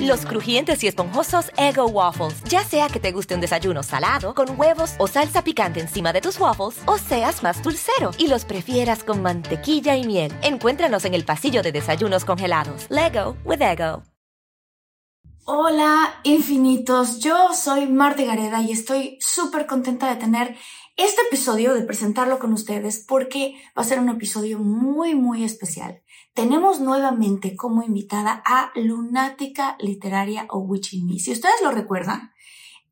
Los crujientes y esponjosos Ego Waffles. Ya sea que te guste un desayuno salado, con huevos o salsa picante encima de tus waffles, o seas más dulcero y los prefieras con mantequilla y miel. Encuéntranos en el pasillo de desayunos congelados. Lego with Ego. Hola, infinitos. Yo soy Marta Gareda y estoy súper contenta de tener este episodio, de presentarlo con ustedes, porque va a ser un episodio muy, muy especial tenemos nuevamente como invitada a Lunática Literaria o Witching Me. Si ustedes lo recuerdan,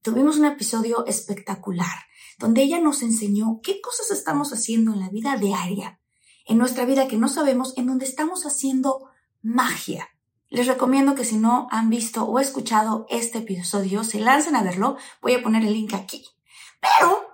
tuvimos un episodio espectacular donde ella nos enseñó qué cosas estamos haciendo en la vida diaria, en nuestra vida que no sabemos, en donde estamos haciendo magia. Les recomiendo que si no han visto o escuchado este episodio, se lancen a verlo. Voy a poner el link aquí. Pero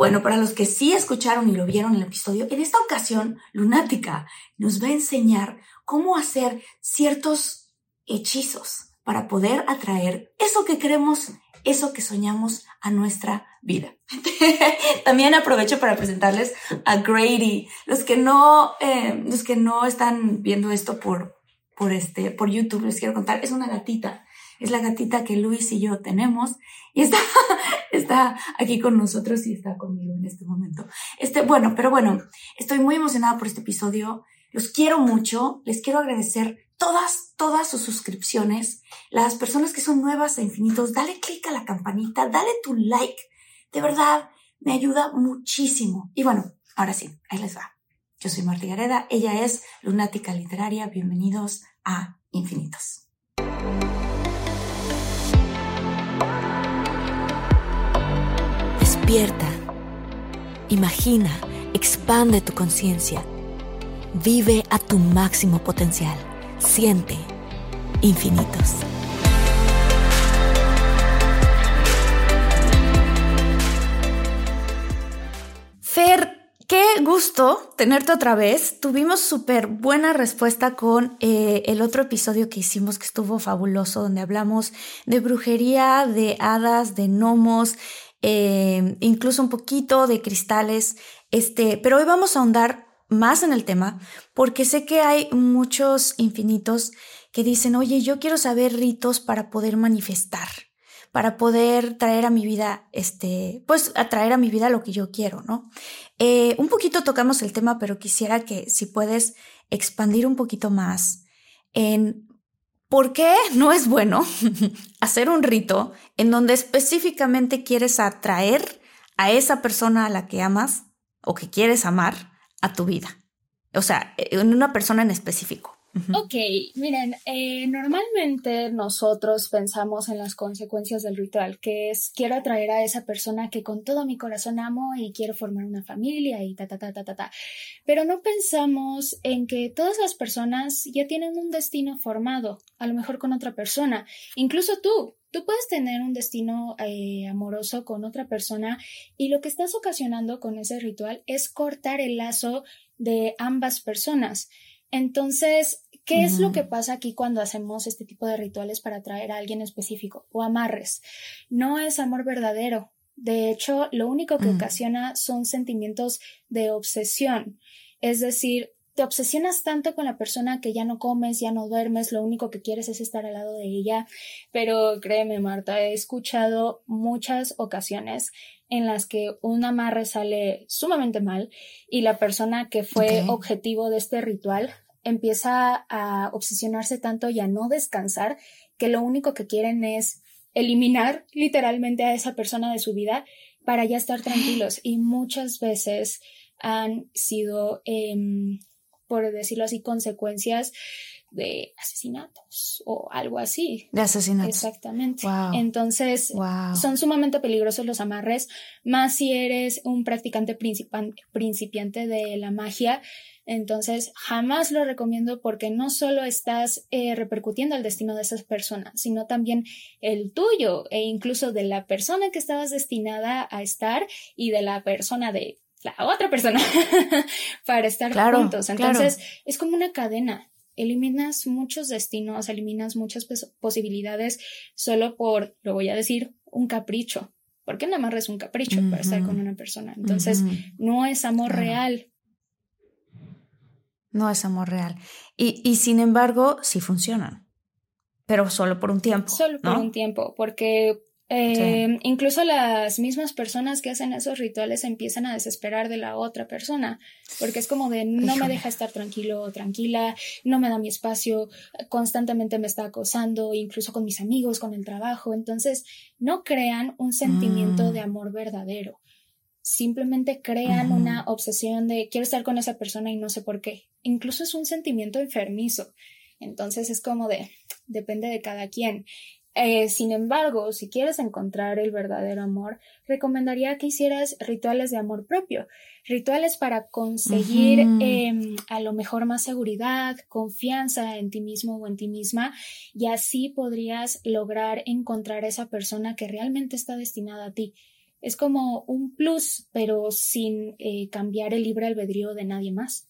bueno, para los que sí escucharon y lo vieron en el episodio, en esta ocasión, Lunática nos va a enseñar cómo hacer ciertos hechizos para poder atraer eso que queremos, eso que soñamos a nuestra vida. También aprovecho para presentarles a Grady. Los que no, eh, los que no están viendo esto por, por este, por YouTube, les quiero contar, es una gatita es la gatita que Luis y yo tenemos y está, está aquí con nosotros y está conmigo en este momento. Este, bueno, pero bueno, estoy muy emocionada por este episodio. Los quiero mucho. Les quiero agradecer todas, todas sus suscripciones. Las personas que son nuevas e infinitos, dale click a la campanita, dale tu like. De verdad, me ayuda muchísimo. Y bueno, ahora sí, ahí les va. Yo soy Marta Gareda, ella es Lunática Literaria. Bienvenidos a Infinitos. Despierta, imagina, expande tu conciencia, vive a tu máximo potencial, siente infinitos. Fer, qué gusto tenerte otra vez. Tuvimos súper buena respuesta con eh, el otro episodio que hicimos que estuvo fabuloso, donde hablamos de brujería, de hadas, de gnomos eh, incluso un poquito de cristales, este, pero hoy vamos a ahondar más en el tema porque sé que hay muchos infinitos que dicen, oye, yo quiero saber ritos para poder manifestar, para poder traer a mi vida, este, pues atraer a mi vida lo que yo quiero, ¿no? Eh, un poquito tocamos el tema, pero quisiera que si puedes expandir un poquito más en ¿Por qué no es bueno hacer un rito en donde específicamente quieres atraer a esa persona a la que amas o que quieres amar a tu vida? O sea, en una persona en específico. Ok, miren, eh, normalmente nosotros pensamos en las consecuencias del ritual, que es quiero atraer a esa persona que con todo mi corazón amo y quiero formar una familia y ta, ta, ta, ta, ta, ta. Pero no pensamos en que todas las personas ya tienen un destino formado, a lo mejor con otra persona, incluso tú. Tú puedes tener un destino eh, amoroso con otra persona y lo que estás ocasionando con ese ritual es cortar el lazo de ambas personas. Entonces, ¿qué es lo que pasa aquí cuando hacemos este tipo de rituales para atraer a alguien específico o amarres? No es amor verdadero. De hecho, lo único que mm. ocasiona son sentimientos de obsesión. Es decir, te obsesionas tanto con la persona que ya no comes, ya no duermes, lo único que quieres es estar al lado de ella. Pero créeme, Marta, he escuchado muchas ocasiones en las que un amarre sale sumamente mal y la persona que fue objetivo de este ritual empieza a obsesionarse tanto y a no descansar que lo único que quieren es eliminar literalmente a esa persona de su vida para ya estar tranquilos. Y muchas veces han sido, em, por decirlo así, consecuencias de asesinatos o algo así. De asesinatos. Exactamente. Entonces, son sumamente peligrosos los amarres, más si eres un practicante principiante de la magia. Entonces, jamás lo recomiendo porque no solo estás eh, repercutiendo el destino de esas personas, sino también el tuyo e incluso de la persona que estabas destinada a estar y de la persona de la otra persona para estar juntos. Entonces, es como una cadena eliminas muchos destinos, eliminas muchas posibilidades solo por, lo voy a decir, un capricho. Porque nada más es un capricho para estar con una persona. Entonces, no es amor real. No es amor real. Y, y, sin embargo, sí funcionan. Pero solo por un tiempo. Solo por un tiempo, porque eh, incluso las mismas personas que hacen esos rituales empiezan a desesperar de la otra persona, porque es como de no me deja estar tranquilo o tranquila, no me da mi espacio, constantemente me está acosando, incluso con mis amigos, con el trabajo. Entonces, no crean un sentimiento de mm. amor verdadero. Simplemente crean una obsesión de quiero estar con esa persona y no sé por qué. Incluso es un sentimiento enfermizo. Entonces es como de, depende de cada quien. Eh, sin embargo, si quieres encontrar el verdadero amor, recomendaría que hicieras rituales de amor propio, rituales para conseguir em, a lo mejor más seguridad, confianza en ti mismo o en ti misma, y así podrías lograr encontrar esa persona que realmente está destinada a ti. Es como un plus, pero sin eh, cambiar el libre albedrío de nadie más.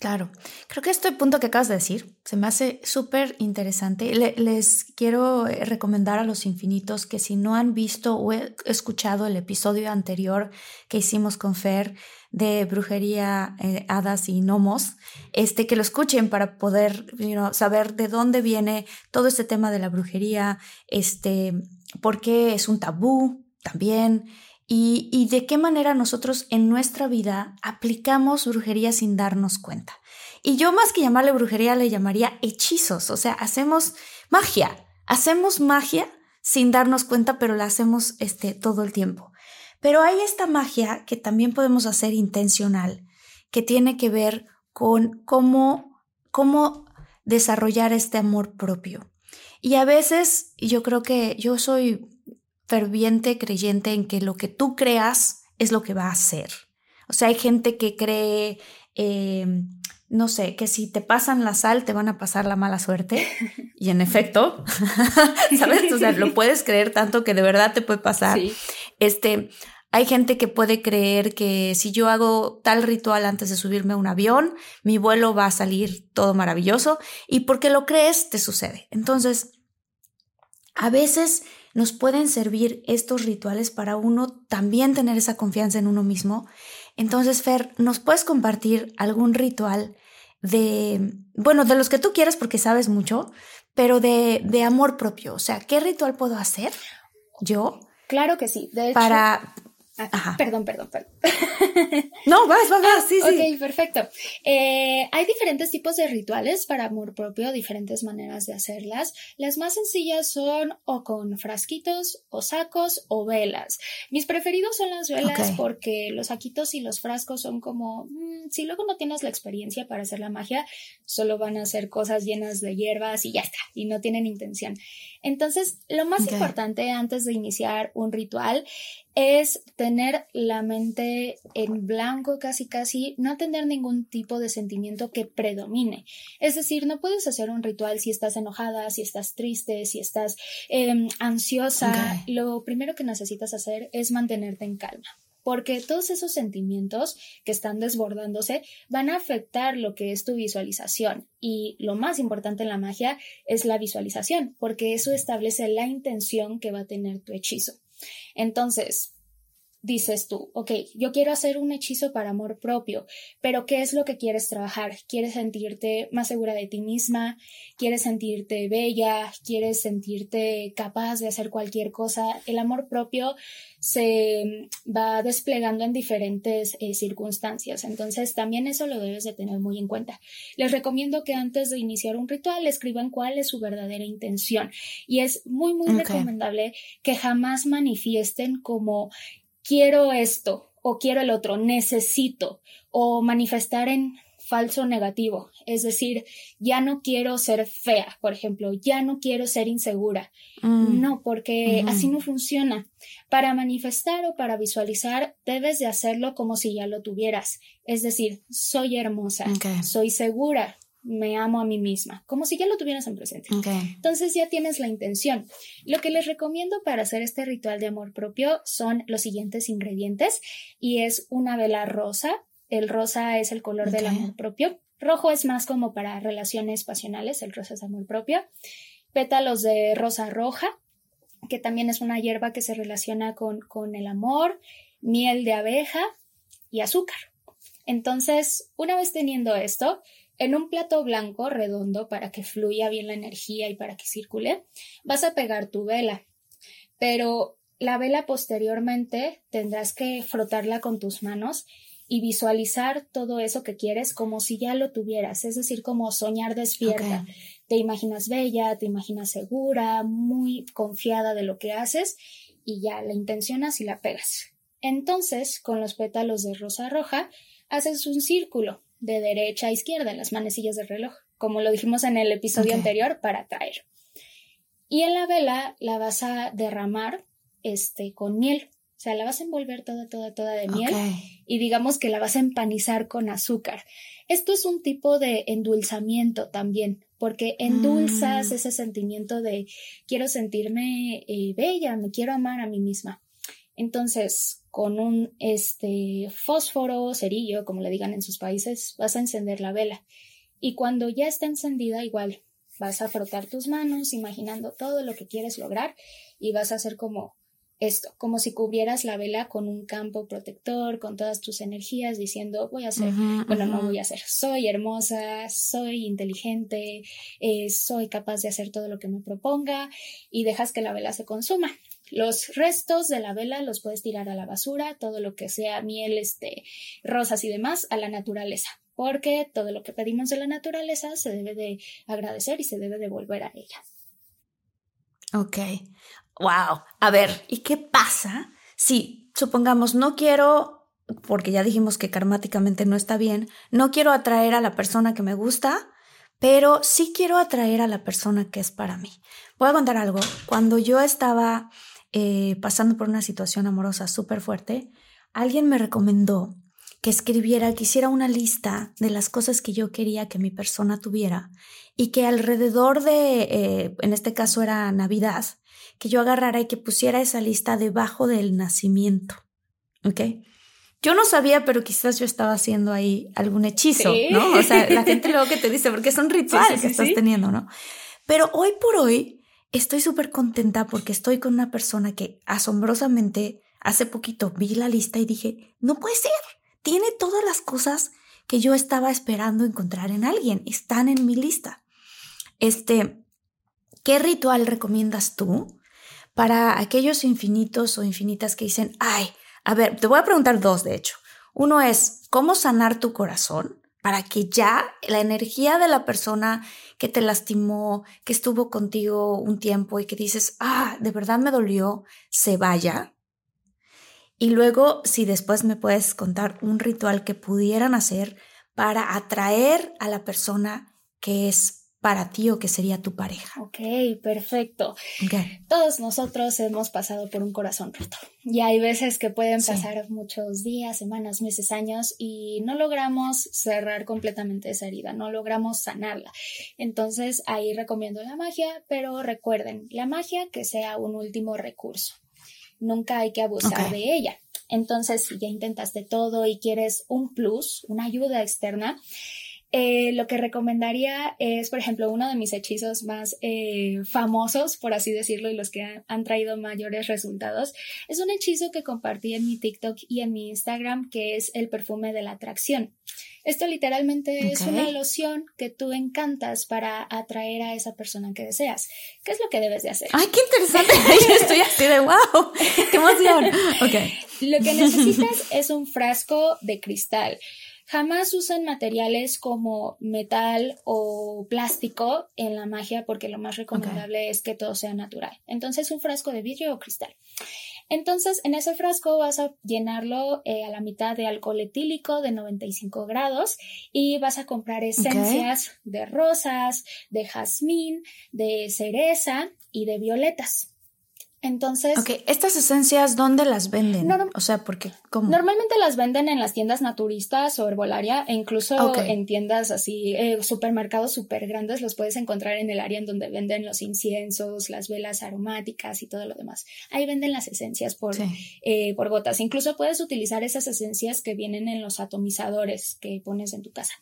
Claro, creo que este punto que acabas de decir se me hace súper interesante. les quiero eh, recomendar a los infinitos que si no han visto o escuchado el episodio anterior que hicimos con Fer de brujería, eh, hadas y gnomos, este, que lo escuchen para poder saber de dónde viene todo este tema de la brujería, este, por qué es un tabú también, y, de qué manera nosotros en nuestra vida aplicamos brujería sin darnos cuenta. Y yo más que llamarle brujería le llamaría hechizos, o sea, hacemos magia, hacemos magia sin darnos cuenta, pero la hacemos este, todo el tiempo. Pero hay esta magia que también podemos hacer intencional, que tiene que ver con cómo, cómo desarrollar este amor propio. Y a veces yo creo que yo soy ferviente creyente en que lo que tú creas es lo que va a ser. O sea, hay gente que cree, eh, no sé, que si te pasan la sal te van a pasar la mala suerte. Y en efecto, ¿sabes? O sea, lo puedes creer tanto que de verdad te puede pasar. Este, hay gente que puede creer que si yo hago tal ritual antes de subirme a un avión, mi vuelo va a salir todo maravilloso. Y porque lo crees, te sucede. Entonces, a veces nos pueden servir estos rituales para uno también tener esa confianza en uno mismo. Entonces, Fer, ¿nos puedes compartir algún ritual de, bueno, de los que tú quieras porque sabes mucho, pero de, de amor propio? O sea, ¿qué ritual puedo hacer yo? Claro que sí. De hecho, para Ah, perdón, perdón, perdón. No, vas, vas, vas, sí, sí. Ok, perfecto. Eh, hay diferentes tipos de rituales para amor propio, diferentes maneras de hacerlas. Las más sencillas son o con frasquitos, o sacos, o velas. Mis preferidos son las velas porque los saquitos y los frascos son como, mm, si luego no tienes la experiencia para hacer la magia, solo van a hacer cosas llenas de hierbas y ya está, y no tienen intención. Entonces, lo más importante antes de iniciar un ritual es tener la mente en blanco casi casi, no tener ningún tipo de sentimiento que predomine. Es decir, no puedes hacer un ritual si estás enojada, si estás triste, si estás em, ansiosa. Lo primero que necesitas hacer es mantenerte en calma porque todos esos sentimientos que están desbordándose van a afectar lo que es tu visualización. Y lo más importante en la magia es la visualización, porque eso establece la intención que va a tener tu hechizo. Entonces, dices tú, ok, yo quiero hacer un hechizo para amor propio, pero ¿qué es lo que quieres trabajar? ¿Quieres sentirte más segura de ti misma? ¿Quieres sentirte bella? ¿Quieres sentirte capaz de hacer cualquier cosa? El amor propio se va desplegando en diferentes eh, circunstancias, entonces también eso lo debes de tener muy en cuenta. Les recomiendo que antes de iniciar un ritual escriban cuál es su verdadera intención y es muy, muy recomendable que jamás manifiesten como quiero esto o quiero el otro, necesito o manifestar en falso negativo, es decir, ya no quiero ser fea, por ejemplo, ya no quiero ser insegura. Mm. No, porque así no funciona. Para manifestar o para visualizar, debes de hacerlo como si ya lo tuvieras. Es decir, soy hermosa, soy segura, me amo a mí misma, como si ya lo tuvieras en presente. Entonces ya tienes la intención. Lo que les recomiendo para hacer este ritual de amor propio son los siguientes ingredientes y es una vela rosa. El rosa es el color del amor propio. Rojo es más como para relaciones pasionales, el rosa es amor propio. Pétalos de rosa roja, que también es una hierba que se relaciona con, con el amor, miel de abeja y azúcar. Entonces, una vez teniendo esto, en un plato blanco redondo para que fluya bien la energía y para que circule, vas a pegar tu vela. Pero la vela posteriormente tendrás que frotarla con tus manos y visualizar todo eso que quieres como si ya lo tuvieras, es decir, como soñar despierta. Te imaginas bella, te imaginas segura, muy confiada de lo que haces y ya la intencionas y la pegas. Entonces, con los pétalos de rosa roja, haces un círculo de derecha a izquierda en las manecillas del reloj, como lo dijimos en el episodio anterior, para traer. Y en la vela la vas a derramar este, con miel. O sea, la vas a envolver toda, toda, toda de miel y digamos que la vas a empanizar con azúcar. Esto es un tipo de endulzamiento también, porque endulzas mm. ese sentimiento de quiero sentirme eh, bella, me quiero amar a mí misma. Entonces, con un este, fósforo, cerillo, como le digan en sus países, vas a encender la vela. Y cuando ya está encendida, igual vas a frotar tus manos, imaginando todo lo que quieres lograr y vas a hacer como esto, como si cubrieras la vela con un campo protector, con todas tus energías, diciendo, voy a ser, bueno, no voy a ser, soy hermosa, soy inteligente, eh, soy capaz de hacer todo lo que me proponga y dejas que la vela se consuma. Los restos de la vela los puedes tirar a la basura, todo lo que sea miel, este, rosas y demás, a la naturaleza, porque todo lo que pedimos de la naturaleza se debe de agradecer y se debe devolver a ella. Ok. Wow. A ver, ¿y qué pasa si, supongamos, no quiero, porque ya dijimos que karmáticamente no está bien, no quiero atraer a la persona que me gusta, pero sí quiero atraer a la persona que es para mí? Voy a contar algo. Cuando yo estaba eh, pasando por una situación amorosa súper fuerte, alguien me recomendó que escribiera, que hiciera una lista de las cosas que yo quería que mi persona tuviera y que alrededor de, eh, en este caso era Navidad, que yo agarrara y que pusiera esa lista debajo del nacimiento. ¿Ok? Yo no sabía, pero quizás yo estaba haciendo ahí algún hechizo, ¿no? O sea, la gente luego que te dice, porque es un ritual que estás teniendo, ¿no? Pero hoy por hoy, estoy súper contenta porque estoy con una persona que asombrosamente hace poquito vi la lista y dije, no puede ser, tiene todas las cosas que yo estaba esperando encontrar en alguien, están en mi lista. Este, ¿qué ritual recomiendas tú para aquellos infinitos o infinitas que dicen, ay, a ver, te voy a preguntar dos, de hecho. Uno es, ¿cómo sanar tu corazón? Para que ya la energía de la persona que te lastimó, que estuvo contigo un tiempo y que dices, ah, de verdad me dolió, se vaya. Y luego, si después me puedes contar un ritual que pudieran hacer para atraer a la persona que es para ti o que sería tu pareja. Ok, perfecto. Todos nosotros hemos pasado por un corazón roto y hay veces que pueden pasar muchos días, semanas, meses, años y no logramos cerrar completamente esa herida, no logramos sanarla. Entonces ahí recomiendo la magia, pero recuerden, la magia que sea un último recurso. Nunca hay que abusar de ella. Entonces, si ya intentaste todo y quieres un plus, una ayuda externa, eh, lo que recomendaría es, por ejemplo, uno de mis hechizos más eh, famosos, por así decirlo, y los que han, traído mayores resultados. Es un hechizo que compartí en mi TikTok y en mi Instagram, que es el perfume de la atracción. Esto literalmente es una loción que tú encantas para atraer a esa persona que deseas. ¿Qué es lo que debes de hacer? ¡Ay, qué interesante! Estoy así de wow, qué emoción. Okay. Lo que necesitas es un frasco de cristal. Jamás usan materiales como metal o plástico en la magia porque lo más recomendable es que todo sea natural. Entonces un frasco de vidrio o cristal. Entonces, en ese frasco vas a llenarlo eh, a la mitad de alcohol etílico de 95 grados y vas a comprar esencias de rosas, de jazmín, de cereza y de violetas. Entonces. Ok, estas esencias, ¿dónde las venden? o sea, porque. ¿cómo? Normalmente las venden en las tiendas naturistas o herbolaria e incluso en tiendas así, eh, supermercados súper grandes, los puedes encontrar en el área en donde venden los inciensos, las velas aromáticas y todo lo demás. Ahí venden las esencias por, eh, por gotas. Incluso puedes utilizar esas esencias que vienen en los atomizadores que pones en tu casa.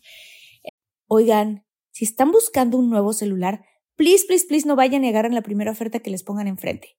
Oigan, si están buscando un nuevo celular, please, please, please no vayan a agarren la primera oferta que les pongan enfrente.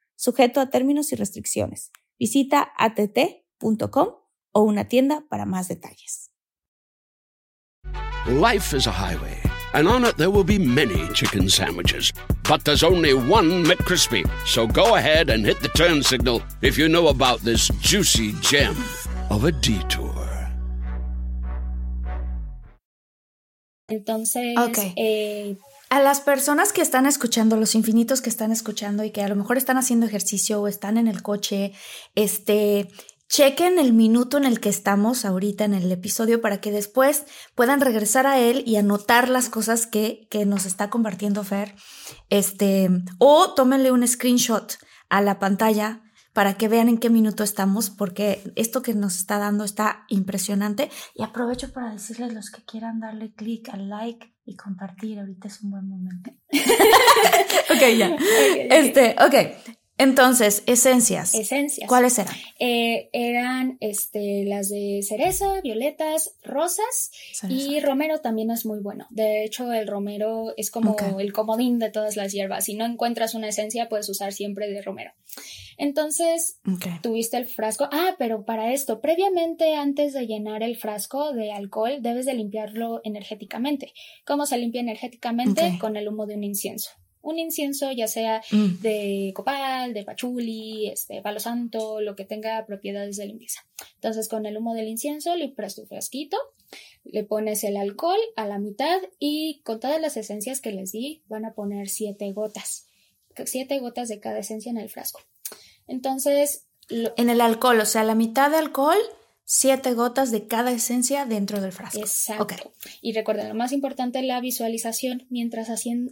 sujeto a términos y restricciones. Visita att.com o una tienda para más detalles. Life is a highway, and on it there will be many chicken sandwiches. But there's only one McCrispy. So go ahead and hit the turn signal if you know about this juicy gem of a detour. Entonces, okay. eh, a las personas que están escuchando, los infinitos que están escuchando y que a lo mejor están haciendo ejercicio o están en el coche, este, chequen el minuto en el que estamos ahorita en el episodio para que después puedan regresar a él y anotar las cosas que, que nos está compartiendo Fer. Este, o tómenle un screenshot a la pantalla para que vean en qué minuto estamos, porque esto que nos está dando está impresionante. Y aprovecho para decirles los que quieran darle clic al like y compartir. Ahorita es un buen momento. ok, ya. Este, ok. Entonces, esencias. Esencias. ¿Cuáles eran? Eh, eran este, las de cereza, violetas, rosas y romero también es muy bueno. De hecho, el romero es como el comodín de todas las hierbas. Si no encuentras una esencia, puedes usar siempre de romero. Entonces, tuviste el frasco. Ah, pero para esto, previamente, antes de llenar el frasco de alcohol, debes de limpiarlo energéticamente. ¿Cómo se limpia energéticamente? Con el humo de un incienso un incienso, ya sea mm. de copal, de pachuli, este, palo santo, lo que tenga propiedades de limpieza. Entonces, con el humo del incienso, limpias tu frasquito, le pones el alcohol a la mitad y con todas las esencias que les di, van a poner siete gotas. Siete gotas de cada esencia en el frasco. Entonces. En el alcohol, o sea, la mitad de alcohol siete gotas de cada esencia dentro del frasco. Exacto. Y recuerden, lo más importante es la visualización. Mientras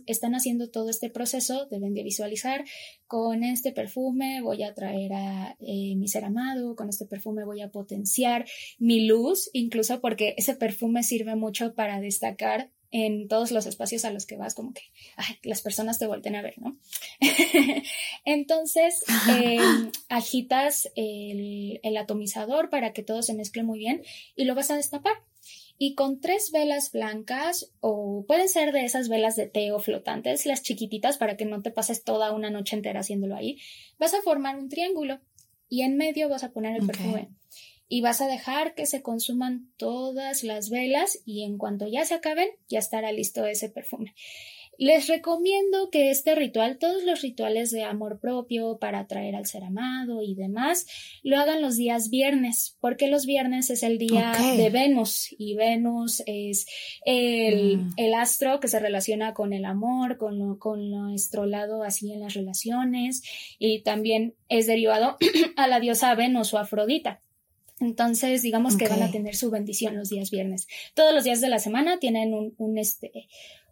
están haciendo todo este proceso, deben de visualizar con este perfume voy a traer a eh, mi ser amado, con este perfume voy a potenciar mi luz, incluso porque ese perfume sirve mucho para destacar en todos los espacios a los que vas, como que las personas te vuelten a ver, ¿no? Entonces, em, agitas el, el atomizador para que todo se mezcle muy bien y lo vas a destapar. Y con tres velas blancas, o pueden ser de esas velas de té o flotantes, las chiquititas, para que no te pases toda una noche entera haciéndolo ahí, vas a formar un triángulo y en medio vas a poner el perfume y vas a dejar que se consuman todas las velas y en cuanto ya se acaben ya estará listo ese perfume. Les recomiendo que este ritual, todos los rituales de amor propio para atraer al ser amado y demás, lo hagan los días viernes, porque los viernes es el día de Venus y Venus es el, mm. el, astro que se relaciona con el amor, con, con nuestro lado así en las relaciones y también es derivado a la diosa Venus o Afrodita. Entonces, digamos que van a tener su bendición los días viernes. Todos los días de la semana tienen un, un, este,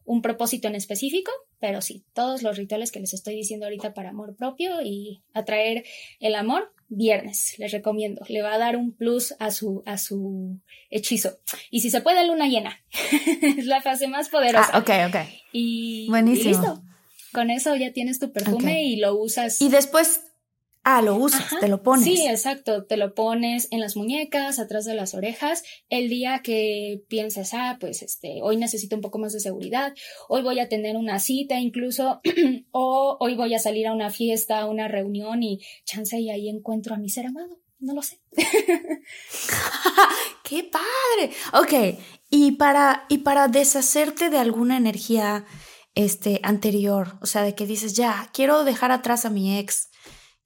un propósito en específico, pero sí, todos los rituales que les estoy diciendo ahorita para amor propio y atraer el amor, viernes, les recomiendo. Le va a dar un plus a su, a su hechizo. Y si se puede, luna llena. es la fase más poderosa. Ah, ok, ok. Y, Buenísimo. listo. Con eso ya tienes tu perfume y lo usas. Y después Ah, lo usas, te lo pones. Sí, exacto, te lo pones en las muñecas, atrás de las orejas, el día que piensas, ah, pues este, hoy necesito un poco más de seguridad, hoy voy a tener una cita incluso, o hoy voy a salir a una fiesta, a una reunión y chance y ahí encuentro a mi ser amado. no lo sé. ¡Qué padre! Ok, y para, y para deshacerte de alguna energía este, anterior, o sea, de que dices, ya, quiero dejar atrás a mi ex,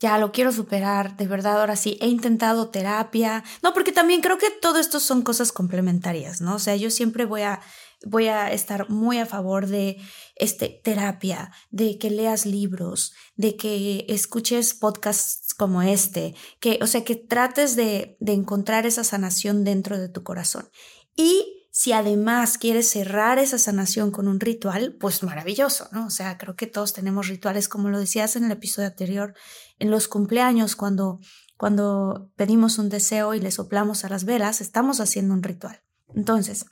ya lo quiero superar, de verdad, ahora sí, he intentado terapia. No, porque también creo que todo esto son cosas complementarias, ¿no? O sea, yo siempre voy a, voy a estar muy a favor de este, terapia, de que leas libros, de que escuches podcasts como este, que, o sea, que trates de, de encontrar esa sanación dentro de tu corazón. Y si además quieres cerrar esa sanación con un ritual, pues maravilloso, ¿no? O sea, creo que todos tenemos rituales, como lo decías en el episodio anterior, en los cumpleaños, cuando, cuando pedimos un deseo y le soplamos a las velas, estamos haciendo un ritual. Entonces,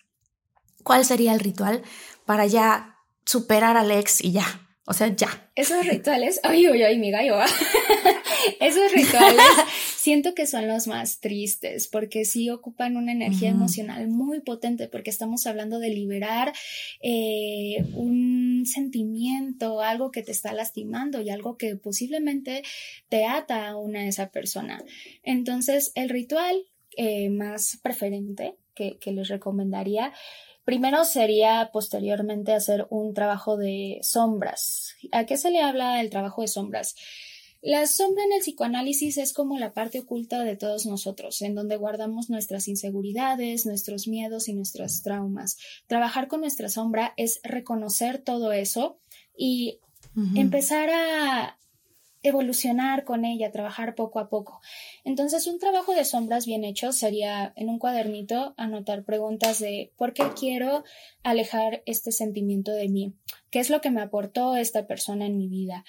¿cuál sería el ritual para ya superar al ex y ya? O sea, ya. Esos rituales, ay, ay, ay, mi gallo, esos rituales siento que son los más tristes porque sí ocupan una energía emocional muy potente porque estamos hablando de liberar eh, un sentimiento, algo que te está lastimando y algo que posiblemente te ata a una esa persona. Entonces, el ritual eh, más preferente que, que les recomendaría Primero sería posteriormente hacer un trabajo de sombras. ¿A qué se le habla el trabajo de sombras? La sombra en el psicoanálisis es como la parte oculta de todos nosotros, en donde guardamos nuestras inseguridades, nuestros miedos y nuestros traumas. Trabajar con nuestra sombra es reconocer todo eso y empezar a evolucionar con ella, trabajar poco a poco. Entonces, un trabajo de sombras bien hecho sería en un cuadernito anotar preguntas de ¿por qué quiero alejar este sentimiento de mí? ¿Qué es lo que me aportó esta persona en mi vida?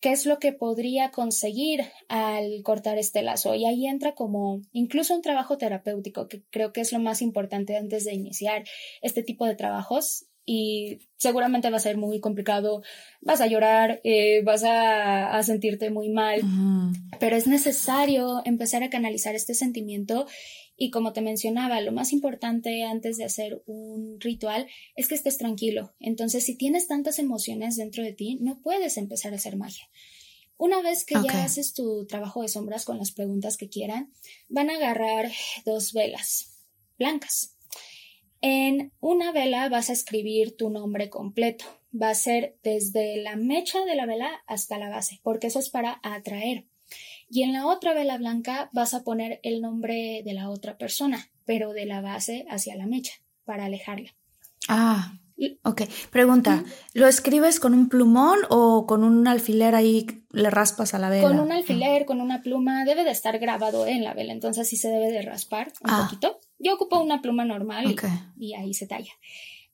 ¿Qué es lo que podría conseguir al cortar este lazo? Y ahí entra como incluso un trabajo terapéutico, que creo que es lo más importante antes de iniciar este tipo de trabajos, y seguramente va a ser muy complicado, vas a llorar, eh, vas a, sentirte muy mal, pero es necesario empezar a canalizar este sentimiento y como te mencionaba, lo más importante antes de hacer un ritual es que estés tranquilo. Entonces, si tienes tantas emociones dentro de ti, no puedes empezar a hacer magia. Una vez que ya haces tu trabajo de sombras con las preguntas que quieran, van a agarrar dos velas blancas en una vela vas a escribir tu nombre completo. Va a ser desde la mecha de la vela hasta la base, porque eso es para atraer. Y en la otra vela blanca vas a poner el nombre de la otra persona, pero de la base hacia la mecha, para alejarla. Ah, ok. Pregunta, ¿lo escribes con un plumón o con un alfiler ahí le raspas a la vela? Con un alfiler, con una pluma, debe de estar grabado en la vela, entonces sí se debe de raspar un ah. poquito. Yo ocupo una pluma normal y, ahí se talla.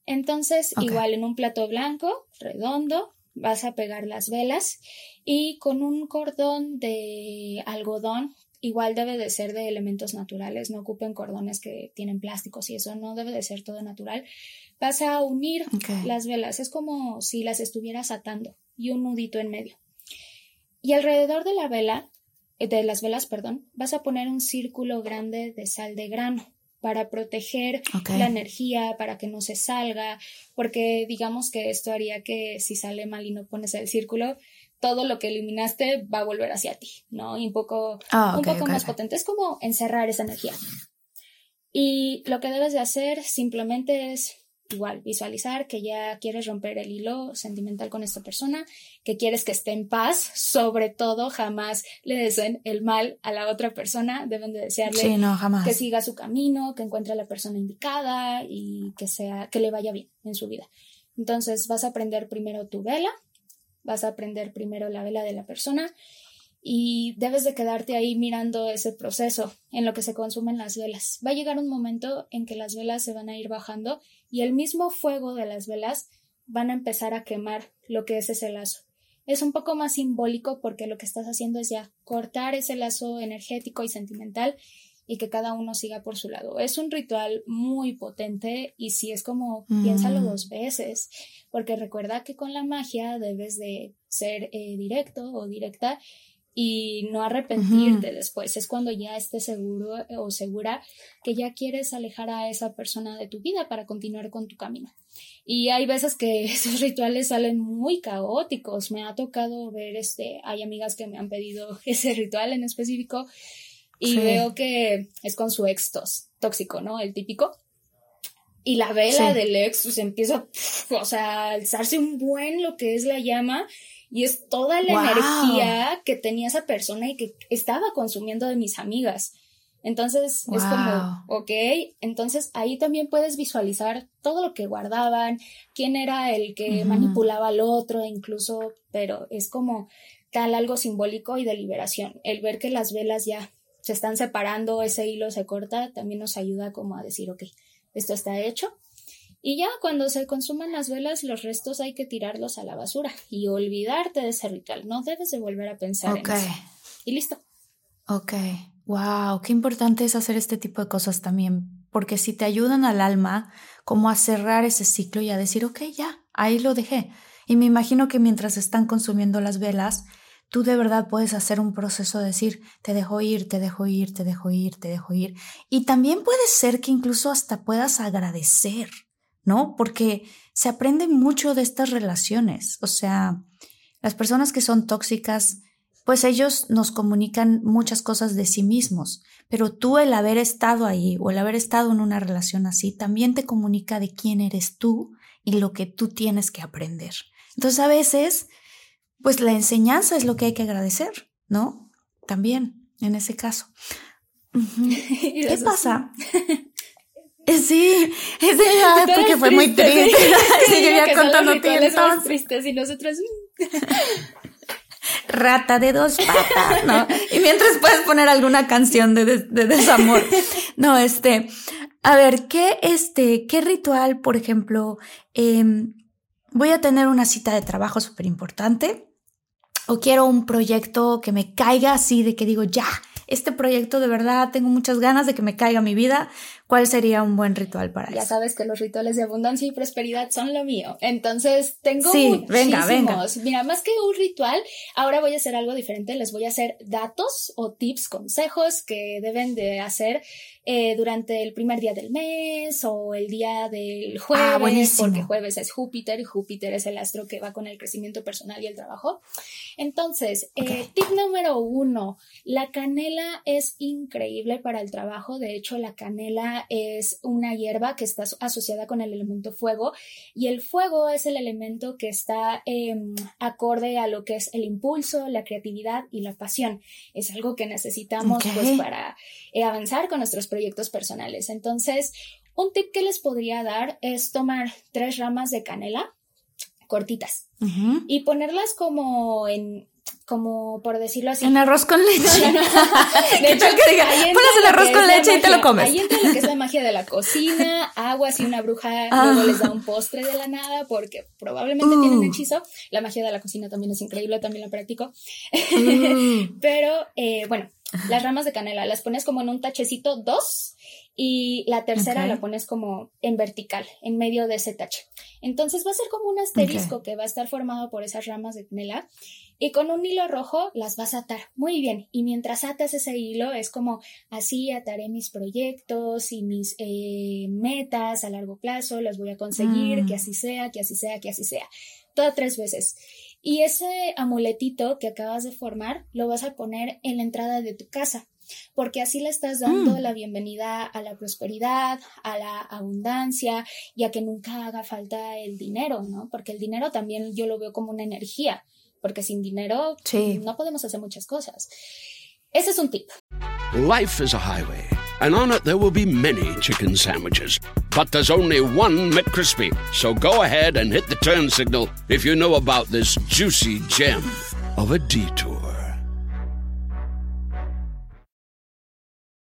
Entonces, igual en un plato blanco, redondo, vas a pegar las velas y con un cordón de algodón, igual debe de ser de elementos naturales, no ocupen cordones que tienen plásticos y eso no debe de ser todo natural. Vas a unir las velas, es como si las estuvieras atando y un nudito en medio. Y alrededor de la vela, eh, de las velas, perdón, vas a poner un círculo grande de sal de grano para proteger la energía, para que no se salga, porque digamos que esto haría que si sale mal y no pones el círculo, todo lo que eliminaste va a volver hacia ti, ¿no? Y un poco, ah, un poco más potente. Es como encerrar esa energía. Y lo que debes de hacer simplemente es igual, visualizar que ya quieres romper el hilo sentimental con esta persona, que quieres que esté en paz, sobre todo jamás le deseen el mal a la otra persona, deben de desearle que siga su camino, que encuentre a la persona indicada y que sea, que le vaya bien en su vida. Entonces vas a aprender primero tu vela, vas a aprender primero la vela de la persona y debes de quedarte ahí mirando ese proceso en lo que se consumen las velas. Va a llegar un momento en que las velas se van a ir bajando y el mismo fuego de las velas van a empezar a quemar lo que es ese lazo. Es un poco más simbólico porque lo que estás haciendo es ya cortar ese lazo energético y sentimental y que cada uno siga por su lado. Es un ritual muy potente y si es como piénsalo mm. dos veces, porque recuerda que con la magia debes de ser eh, directo o directa y no arrepentirte después. Es cuando ya estés seguro eh, o segura que ya quieres alejar a esa persona de tu vida para continuar con tu camino. Y hay veces que esos rituales salen muy caóticos. Me ha tocado ver, este, hay amigas que me han pedido ese ritual en específico y veo que es con su ex tóxico, ¿no? El típico. Y la vela del ex pues, empieza, o sea, a alzarse un buen lo que es la llama y es toda la energía que tenía esa persona y que estaba consumiendo de mis amigas. Entonces es como, ok, entonces ahí también puedes visualizar todo lo que guardaban, quién era el que manipulaba al otro, incluso, pero es como tal algo simbólico y de liberación. El ver que las velas ya se están separando, ese hilo se corta, también nos ayuda como a decir, ok, esto está hecho. Y ya cuando se consuman las velas, los restos hay que tirarlos a la basura y olvidarte de ese ritual. No debes de volver a pensar en eso. Y listo. Ok. Wow, qué importante es hacer este tipo de cosas también, porque si te ayudan al alma como a cerrar ese ciclo y a decir, ok, ya, ahí lo dejé. Y me imagino que mientras están consumiendo las velas, tú de verdad puedes hacer un proceso de decir, te dejo ir, te dejo ir, te dejo ir, te dejo ir. Y también puede ser que incluso hasta puedas agradecer, ¿no? Porque se aprende mucho de estas relaciones. O sea, las personas que son tóxicas pues ellos nos comunican muchas cosas de sí mismos, pero tú el haber estado ahí o el haber estado en una relación así también te comunica de quién eres tú y lo que tú tienes que aprender. Entonces a veces, pues la enseñanza es lo que hay que agradecer, ¿no? También, en ese caso. ¿Qué pasa? Sí, es de, porque fue muy triste. Sí, yo ya contando entonces. tristes y nosotros rata de dos patas, ¿no? Y mientras puedes poner alguna canción de, desamor. No, este, a ver, ¿qué, este, qué ritual, por ejemplo, em, voy a tener una cita de trabajo súper importante o quiero un proyecto que me caiga así de que digo, ya, este proyecto de verdad tengo muchas ganas de que me caiga mi vida, ¿cuál sería un buen ritual para eso? Ya sabes que los rituales de abundancia y prosperidad son lo mío. Entonces, tengo sí, muchísimos. Venga, venga. Mira, más que un ritual, ahora voy a hacer algo diferente. Les voy a hacer datos o tips, consejos que deben de hacer eh, durante el primer día del mes o el día del ah, jueves, porque jueves es Júpiter y Júpiter es el astro que va con el crecimiento personal y el trabajo. Entonces, eh, tip número uno, la canela es increíble para el trabajo. De hecho, la canela es una hierba que está asociada con el elemento fuego y el fuego es el elemento que está em, acorde a lo que es el impulso, la creatividad y la pasión. Es algo que necesitamos pues para eh, avanzar con nuestros proyectos personales. Entonces, un tip que les podría dar es tomar tres ramas de canela cortitas y ponerlas como en como por decirlo así. En arroz con leche. De hecho, que diga, pones el arroz con leche y te lo comes. Ahí entra lo que es la magia de la cocina, agua, si una bruja ah. luego les da un postre de la nada porque probablemente tienen uh. hechizo. La magia de la cocina también es increíble, también la practico. Mm. Pero, eh, bueno, las ramas de canela las pones como en un tachecito dos y la tercera la pones como en vertical, en medio de ese tache. Entonces va a ser como un asterisco que va a estar formado por esas ramas de canela y con un hilo rojo las vas a atar. Muy bien. Y mientras atas ese hilo es como así ataré mis proyectos y mis eh, metas a largo plazo, las voy a conseguir, que mm. así sea, que así sea, que así sea. Todo tres veces. Y ese amuletito que acabas de formar lo vas a poner en la entrada de tu casa porque así le estás dando mm. la bienvenida a la prosperidad, a la abundancia y a que nunca haga falta el dinero, ¿no? Porque el dinero también yo lo veo como una energía, porque sin dinero no podemos hacer muchas cosas. Ese es un tip. Life is a highway, and on it there will be many chicken sandwiches. But there's only one McCrispy. So go ahead and hit the turn signal if you know about this juicy gem of a detour.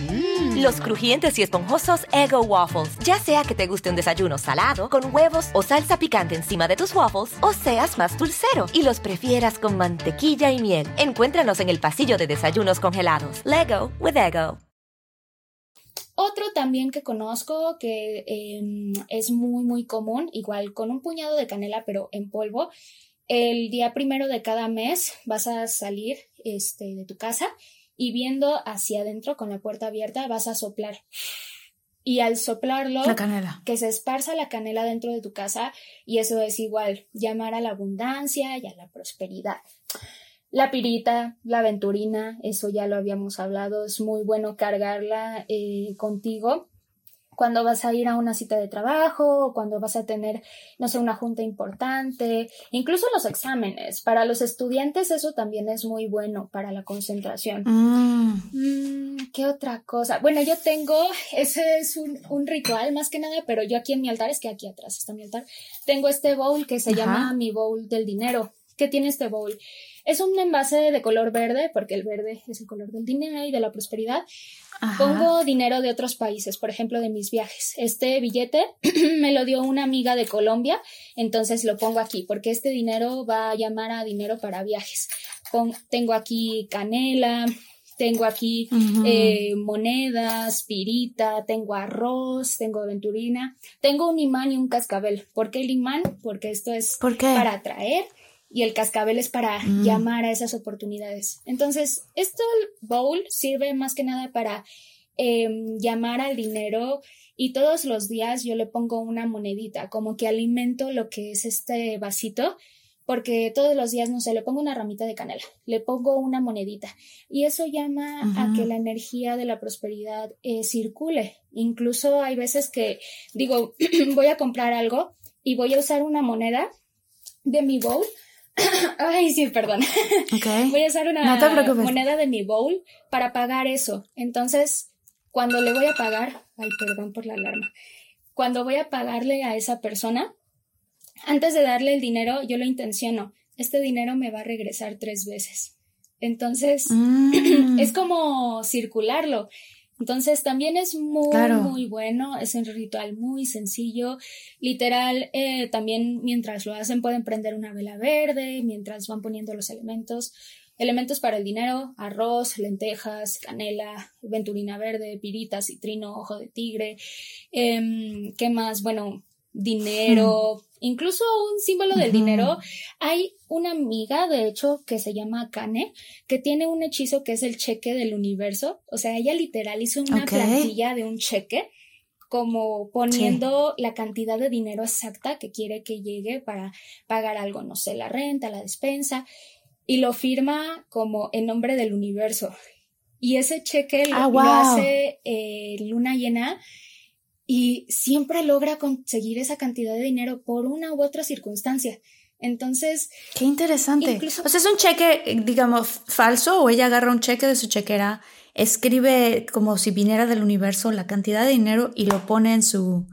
Mm. Los crujientes y esponjosos Ego Waffles. Ya sea que te guste un desayuno salado, con huevos o salsa picante encima de tus waffles, o seas más dulcero y los prefieras con mantequilla y miel. Encuéntranos en el pasillo de desayunos congelados. Lego with Ego. Otro también que conozco que em, es muy muy común, igual con un puñado de canela pero en polvo. El día primero de cada mes vas a salir este, de tu casa y viendo hacia adentro con la puerta abierta vas a soplar. Y al soplarlo, La canela. que se esparza la canela dentro de tu casa y eso es igual, llamar a la abundancia y a la prosperidad. La pirita, la aventurina, eso ya lo habíamos hablado, es muy bueno cargarla eh, contigo cuando vas a ir a una cita de trabajo o cuando vas a tener, no sé, una junta importante, incluso los exámenes. Para los estudiantes eso también es muy bueno para la concentración. Mm, Mm, ¿Qué otra cosa? Bueno, yo tengo, ese es un, un ritual más que nada, pero yo aquí en mi altar, es que aquí atrás está mi altar, tengo este bowl que se Ajá. llama mi bowl del dinero. ¿Qué tiene este bowl? Es un envase de color verde, porque el verde es el color del dinero y de la prosperidad. ajá. Pongo dinero de otros países, por ejemplo, de mis viajes. Este billete me lo dio una amiga de Colombia, entonces lo pongo aquí, porque este dinero va a llamar a dinero para viajes. Pon- tengo aquí canela, tengo aquí eh, monedas, pirita, tengo arroz, tengo aventurina, tengo un imán y un cascabel. ¿Por qué el imán? Porque esto es para atraer y el cascabel es para Mm. llamar a esas oportunidades. Entonces, esto bowl sirve más que nada para em, llamar al dinero y todos los días yo le pongo una monedita, como que alimento lo que es este vasito. Porque todos los días, no sé, le pongo una ramita de canela, le pongo una monedita y eso llama a que la energía de la prosperidad eh, circule. Incluso hay veces que digo, voy a comprar algo y voy a usar una moneda de mi bowl. Ay, sí, perdón. Voy a usar una No moneda de mi bowl para pagar eso. Entonces, cuando le voy a pagar, ay, perdón por la alarma. Cuando voy a pagarle a esa persona, antes de darle el dinero, yo lo intenciono. Este dinero me va a regresar tres veces. Entonces, Mm. es como circularlo. Entonces también es muy, Claro. muy bueno, es un ritual muy sencillo. Literal, eh, también mientras lo hacen pueden prender una vela verde, mientras van poniendo los elementos. Elementos para el dinero, arroz, lentejas, canela, venturina verde, pirita, citrino, ojo de tigre. Em, ¿Qué más? Bueno, dinero, incluso un símbolo del dinero. Hay una amiga, de hecho, que se llama Kane, que tiene un hechizo que es el cheque del universo. O sea, ella literal hizo una plantilla de un cheque, como poniendo la cantidad de dinero exacta que quiere que llegue para pagar algo, no sé, la renta, la despensa, y lo firma como en nombre del universo. Y ese cheque lo, Ah, lo hace eh, Luna Llena y siempre logra conseguir esa cantidad de dinero por una u otra circunstancia. Entonces, Qué interesante. Incluso- O sea, es un cheque, digamos, falso, o ella agarra un cheque de su chequera, escribe como si viniera del universo la cantidad de dinero y lo pone en su,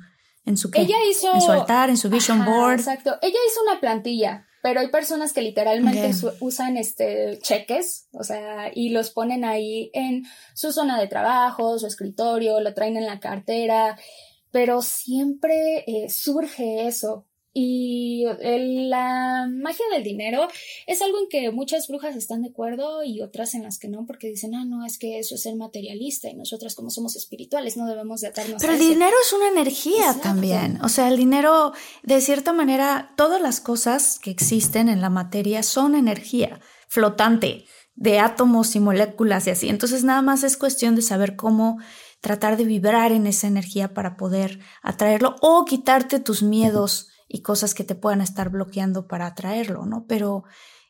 en su qué? ella hizo... en su altar, en su vision Ajá, board. Exacto. Ella hizo una plantilla, pero hay personas que literalmente usan este cheques, o sea, y los ponen ahí en su zona de trabajo, su escritorio, lo traen en la cartera, pero siempre eh, surge eso. Y el- la magia del dinero es algo en que muchas brujas están de acuerdo y otras en las que no, porque dicen, ah, no, es que eso es ser materialista y nosotras como somos espirituales no debemos de atarnos Pero a el eso. dinero es una energía Exacto. también. O sea, el dinero, de cierta manera, todas las cosas que existen en la materia son energía flotante de átomos y moléculas y así. Entonces, nada más es cuestión de saber cómo tratar de vibrar en esa energía para poder atraerlo o quitarte tus miedos y cosas que te puedan estar bloqueando para atraerlo, ¿no? Pero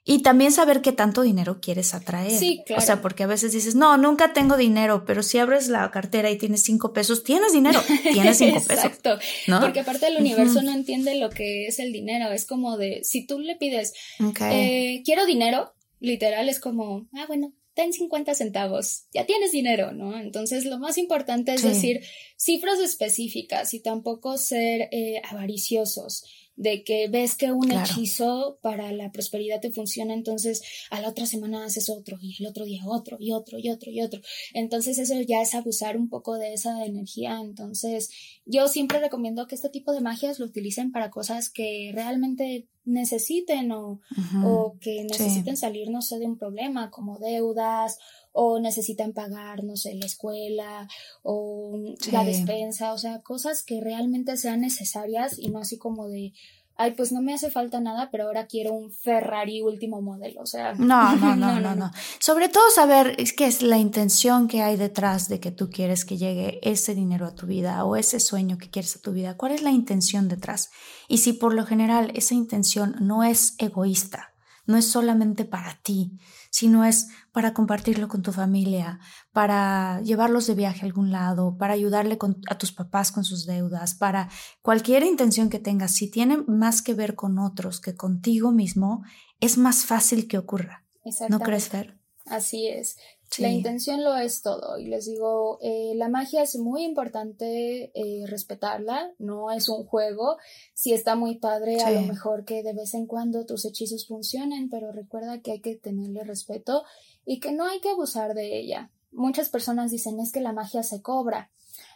y también saber qué tanto dinero quieres atraer. Sí, claro. O sea, porque a veces dices, no, nunca tengo dinero, pero si abres la cartera y tienes cinco pesos, tienes dinero, tienes cinco pesos. Exacto. ¿no? Porque aparte el universo no entiende lo que es el dinero. Es como de, si tú le pides, eh, quiero dinero, literal es como, ah, bueno, ten 50 centavos, ya tienes dinero, ¿no? Entonces lo más importante es Sí. decir cifras específicas y tampoco ser eh, avariciosos de que ves que un Claro. hechizo para la prosperidad te funciona, entonces a la otra semana haces otro y el otro día otro y otro y otro y otro. Entonces eso ya es abusar un poco de esa energía. Entonces yo siempre recomiendo que este tipo de magias lo utilicen para cosas que realmente necesiten o, o que necesiten salir, no sé, de un problema como deudas o necesitan pagar, no sé, la escuela o la despensa, o sea, cosas que realmente sean necesarias y no así como de, ay, pues no me hace falta nada, pero ahora quiero un Ferrari último modelo. O sea, no, no, no, no, no. Sobre todo saber es que es la intención que hay detrás de que tú quieres que llegue ese dinero a tu vida o ese sueño que quieres a tu vida. ¿Cuál es la intención detrás? Y si por lo general esa intención no es egoísta, no es solamente para ti, sino es para compartirlo con tu familia, para llevarlos de viaje a algún lado, para ayudarle a tus papás con sus deudas, para cualquier intención que tengas, si tiene más que ver con otros que contigo mismo, es más fácil que ocurra. ¿No crees, Fer? Así es. La intención lo es todo. Y les digo, eh, la magia es muy importante eh, respetarla, no es un juego. Si está muy padre, a lo mejor que de vez en cuando tus hechizos funcionen, pero recuerda que hay que tenerle respeto y que no hay que abusar de ella. Muchas personas dicen es que la magia se cobra.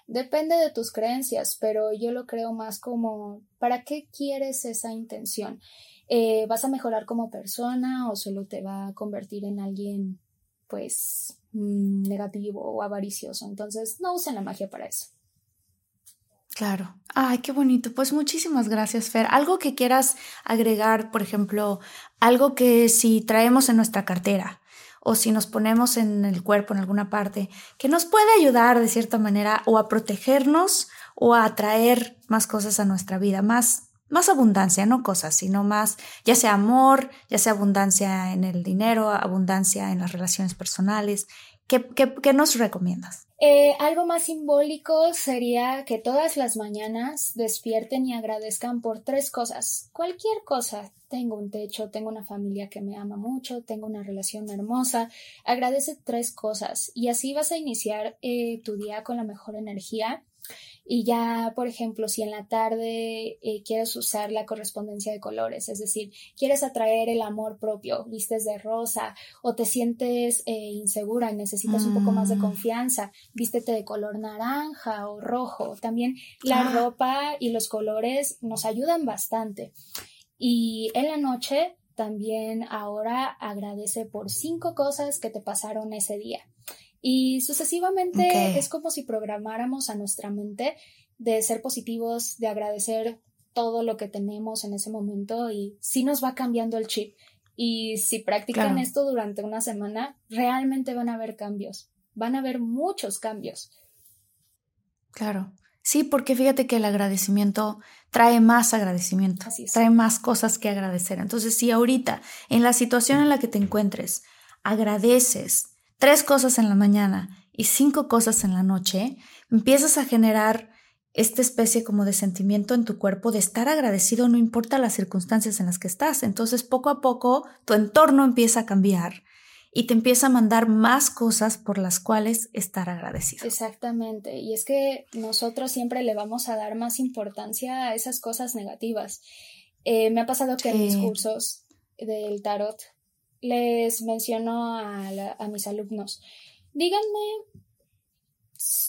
Depende de tus creencias, pero yo lo creo más como ¿para qué quieres esa intención? Eh, ¿Vas a mejorar como persona o solo te va a convertir en alguien pues mm, negativo o avaricioso. Entonces, no usen la magia para eso. Claro. Ay, qué bonito. Pues muchísimas gracias, Fer. Algo que quieras agregar, por ejemplo, algo que si traemos en nuestra cartera o si nos ponemos en el cuerpo en alguna parte, que nos puede ayudar de cierta manera o a protegernos o a atraer más cosas a nuestra vida, más más abundancia, no cosas, sino más, ya sea amor, ya sea abundancia en el dinero, abundancia en las relaciones personales. ¿Qué, qué, nos recomiendas? Eh, algo más simbólico sería que todas las mañanas despierten y agradezcan por tres cosas. Cualquier cosa. Tengo un techo, tengo una familia que me ama mucho, tengo una relación hermosa. Agradece tres cosas y así vas a iniciar eh, tu día con la mejor energía y ya, por ejemplo, si en la tarde eh, quieres usar la correspondencia de colores, es decir, quieres atraer el amor propio, vistes de rosa o te sientes eh, insegura y necesitas un poco más de mm. confianza, vístete de color naranja o rojo. También la ah. ropa y los colores nos ayudan bastante. Y en la noche también ahora agradece por cinco cosas que te pasaron ese día. Y sucesivamente es como si programáramos a nuestra mente de ser positivos, de agradecer todo lo que tenemos en ese momento y sí nos va cambiando el chip. Y si practican esto durante una semana, realmente van a ver cambios, van a haber muchos cambios. Claro. Sí, porque fíjate que el agradecimiento trae más agradecimiento, trae más cosas que agradecer. Entonces, si ahorita, en la situación en la que te encuentres, agradeces, tres cosas en la mañana y cinco cosas en la noche, empiezas a generar esta especie como de sentimiento en tu cuerpo de estar agradecido no importa las circunstancias en las que estás. Entonces poco a poco tu entorno empieza a cambiar y te empieza a mandar más cosas por las cuales estar agradecido. Exactamente. Y es que nosotros siempre le vamos a dar más importancia a esas cosas negativas. Eh, me ha pasado que en mis cursos del tarot les menciono a, mis alumnos, díganme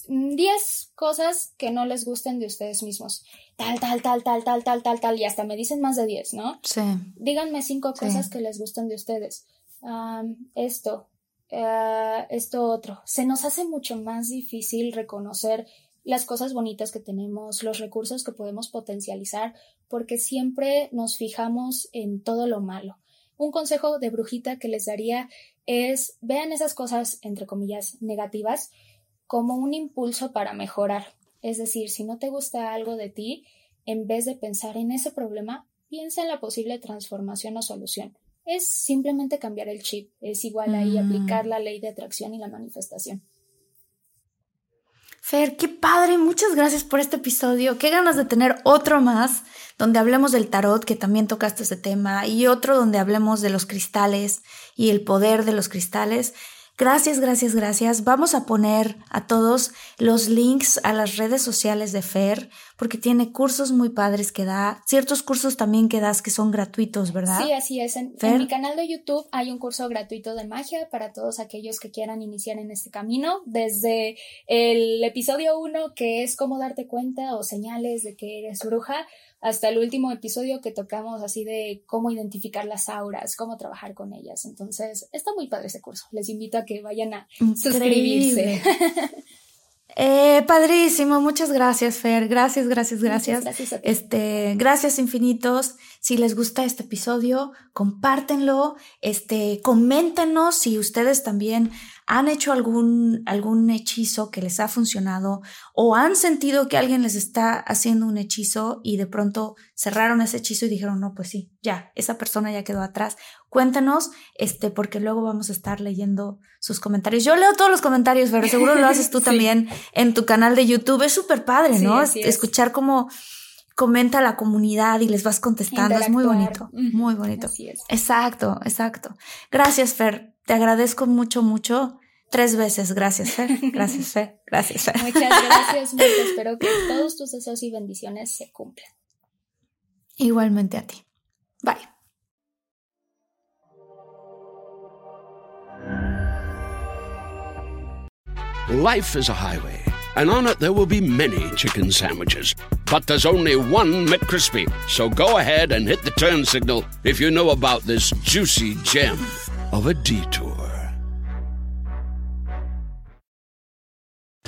10 cosas que no les gusten de ustedes mismos. Tal, tal, tal, tal, tal, tal, tal, tal. Y hasta me dicen más de 10, ¿no? Sí. Díganme cinco cosas que les gustan de ustedes. esto, uh, esto otro. Se nos hace mucho más difícil reconocer las cosas bonitas que tenemos, los recursos que podemos potencializar, porque siempre nos fijamos en todo lo malo. Un consejo de brujita que les daría es vean esas cosas, entre comillas, negativas como un impulso para mejorar. Es decir, si no te gusta algo de ti, en vez de pensar en ese problema, piensa en la posible transformación o solución. Es simplemente cambiar el chip, es igual ahí mm. aplicar la ley de atracción y la manifestación. Fer, qué padre, muchas gracias por este episodio. Qué ganas de tener otro más donde hablemos del tarot, que también tocaste ese tema, y otro donde hablemos de los cristales y el poder de los cristales. Gracias, gracias, gracias. Vamos a poner a todos los links a las redes sociales de Fer, porque tiene cursos muy padres que da, ciertos cursos también que das que son gratuitos, ¿verdad? Sí, así es. En, mi canal de YouTube hay un curso gratuito de magia para todos aquellos que quieran iniciar en este camino, desde el episodio 1, que es cómo darte cuenta o señales de que eres bruja, hasta el último episodio que tocamos así de cómo identificar las auras, cómo trabajar con ellas. Entonces, está muy padre ese curso. Les invito a que vayan a suscribirse. Eh, padrísimo, muchas gracias, Fer. Gracias, gracias, gracias. gracias Este, gracias infinitos. Si les gusta este episodio, compártenlo, este, coméntenos si ustedes también han hecho algún, algún hechizo que les ha funcionado o han sentido que alguien les está haciendo un hechizo y de pronto cerraron ese hechizo y dijeron, no, pues sí, ya, esa persona ya quedó atrás. Cuéntenos, este, porque luego vamos a estar leyendo sus comentarios. Yo leo todos los comentarios, pero seguro lo haces tú también en tu canal de YouTube. Es súper padre, ¿no? Escuchar cómo comenta la comunidad y les vas contestando. Es muy bonito, muy bonito. Exacto, exacto. Gracias, Fer. Te agradezco mucho, mucho. Tres veces. Gracias, Fer. Gracias, Fer. Gracias, Fer. Muchas gracias, Marta. Espero que todos tus deseos y bendiciones se cumplan. Igualmente a ti. Bye. Life is a highway, and on it there will be many chicken sandwiches. But there's only one McCrispy. So go ahead and hit the turn signal if you know about this juicy gem of a detour.